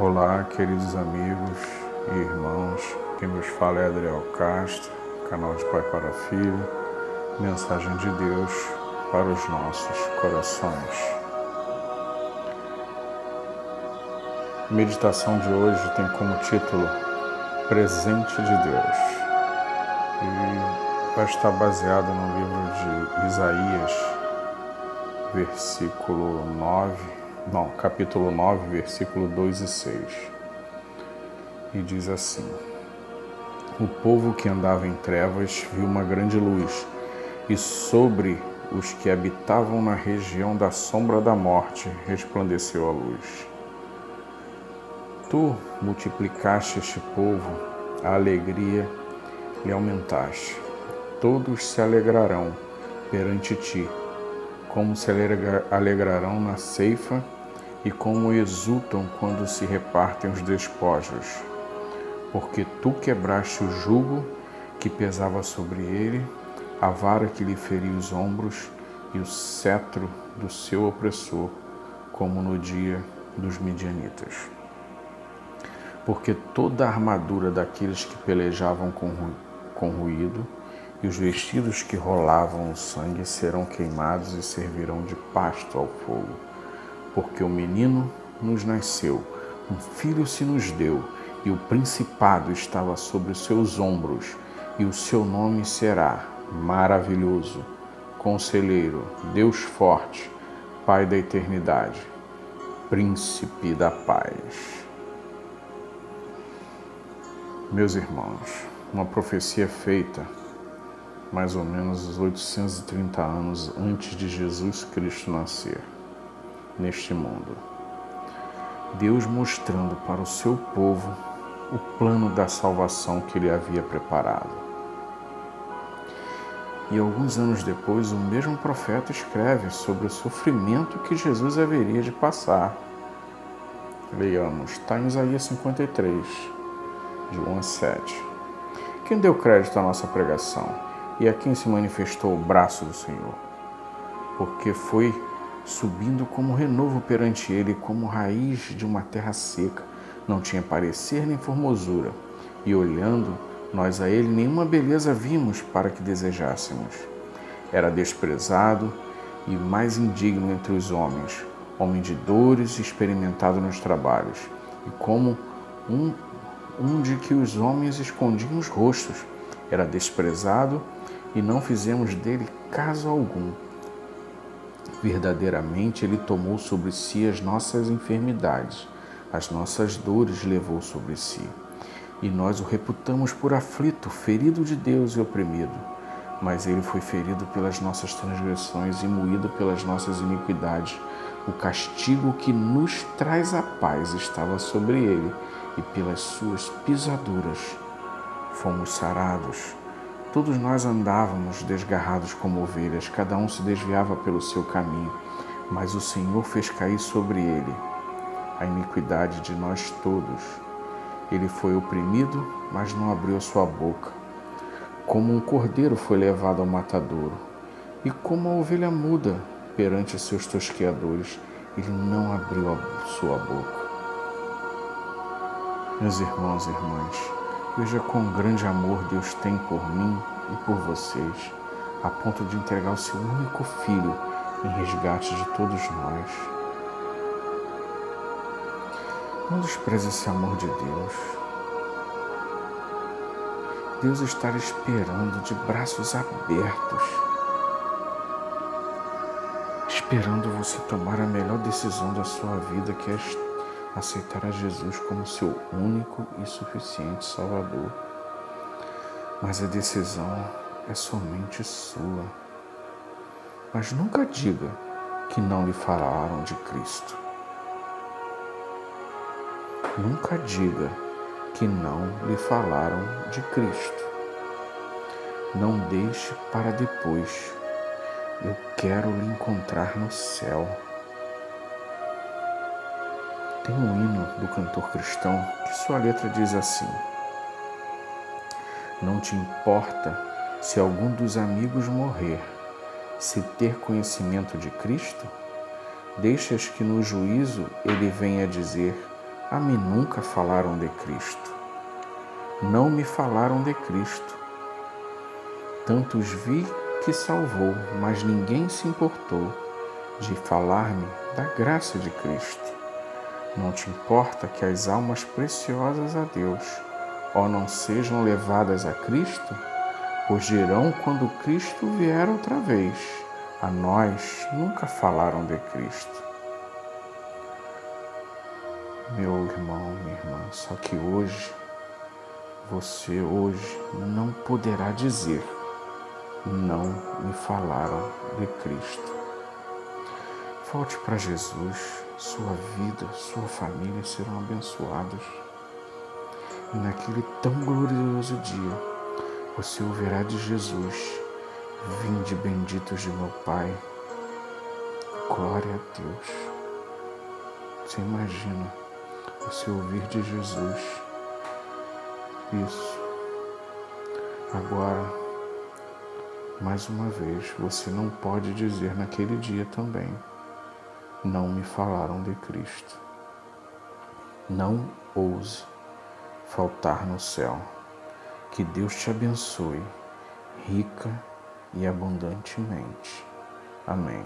Olá, queridos amigos e irmãos. Quem nos fala é Adriel Castro, canal de Pai para Filho, mensagem de Deus para os nossos corações. A meditação de hoje tem como título Presente de Deus e vai estar baseado no livro de Isaías, versículo 9 não, capítulo 9, versículo 2 e 6. E diz assim: O povo que andava em trevas viu uma grande luz, e sobre os que habitavam na região da sombra da morte resplandeceu a luz. Tu multiplicaste este povo, a alegria lhe aumentaste. Todos se alegrarão perante ti como se alegrarão na ceifa e como exultam quando se repartem os despojos. Porque tu quebraste o jugo que pesava sobre ele, a vara que lhe feria os ombros e o cetro do seu opressor, como no dia dos midianitas. Porque toda a armadura daqueles que pelejavam com, com ruído, e os vestidos que rolavam o sangue serão queimados e servirão de pasto ao fogo. Porque o menino nos nasceu, um filho se nos deu, e o principado estava sobre os seus ombros, e o seu nome será Maravilhoso, Conselheiro, Deus Forte, Pai da Eternidade, Príncipe da Paz. Meus irmãos, uma profecia feita mais ou menos os 830 anos antes de Jesus Cristo nascer neste mundo. Deus mostrando para o seu povo o plano da salvação que ele havia preparado. E alguns anos depois, o mesmo profeta escreve sobre o sofrimento que Jesus haveria de passar. Leiamos, está em Isaías 53, de 1 a 7. Quem deu crédito à nossa pregação? E a quem se manifestou o braço do Senhor, porque foi subindo como renovo perante ele, como raiz de uma terra seca, não tinha parecer nem formosura, e olhando nós a ele nenhuma beleza vimos para que desejássemos. Era desprezado e mais indigno entre os homens, homem de dores, experimentado nos trabalhos, e como um, um de que os homens escondiam os rostos, era desprezado e não fizemos dele caso algum. Verdadeiramente, ele tomou sobre si as nossas enfermidades, as nossas dores levou sobre si. E nós o reputamos por aflito, ferido de Deus e oprimido. Mas ele foi ferido pelas nossas transgressões e moído pelas nossas iniquidades. O castigo que nos traz a paz estava sobre ele, e pelas suas pisaduras fomos sarados. Todos nós andávamos desgarrados como ovelhas, cada um se desviava pelo seu caminho, mas o Senhor fez cair sobre ele a iniquidade de nós todos. Ele foi oprimido, mas não abriu a sua boca. Como um cordeiro foi levado ao matadouro, e como a ovelha muda perante seus tosqueadores, ele não abriu a sua boca. Meus irmãos e irmãs, Veja quão grande amor Deus tem por mim e por vocês, a ponto de entregar o seu único filho em resgate de todos nós. Não despreze esse amor de Deus. Deus está esperando de braços abertos, esperando você tomar a melhor decisão da sua vida, que é aceitar a Jesus como seu único e suficiente Salvador. Mas a decisão é somente sua. Mas nunca diga que não lhe falaram de Cristo. Nunca diga que não lhe falaram de Cristo. Não deixe para depois. Eu quero lhe encontrar no céu. Tem um hino do cantor cristão que sua letra diz assim: Não te importa se algum dos amigos morrer, se ter conhecimento de Cristo? Deixas que no juízo ele venha dizer: A mim nunca falaram de Cristo. Não me falaram de Cristo. Tantos vi que salvou, mas ninguém se importou de falar-me da graça de Cristo. Não te importa que as almas preciosas a Deus, ó não sejam levadas a Cristo? Pois dirão quando Cristo vier outra vez, a nós nunca falaram de Cristo. Meu irmão, minha irmã, só que hoje, você hoje não poderá dizer, não me falaram de Cristo. Volte para Jesus, sua vida, sua família serão abençoadas. E naquele tão glorioso dia, você ouvirá de Jesus: Vinde benditos de meu Pai. Glória a Deus. Você imagina você ouvir de Jesus isso. Agora, mais uma vez, você não pode dizer naquele dia também: Não me falaram de Cristo. Não ouse faltar no céu. Que Deus te abençoe, rica e abundantemente. Amém.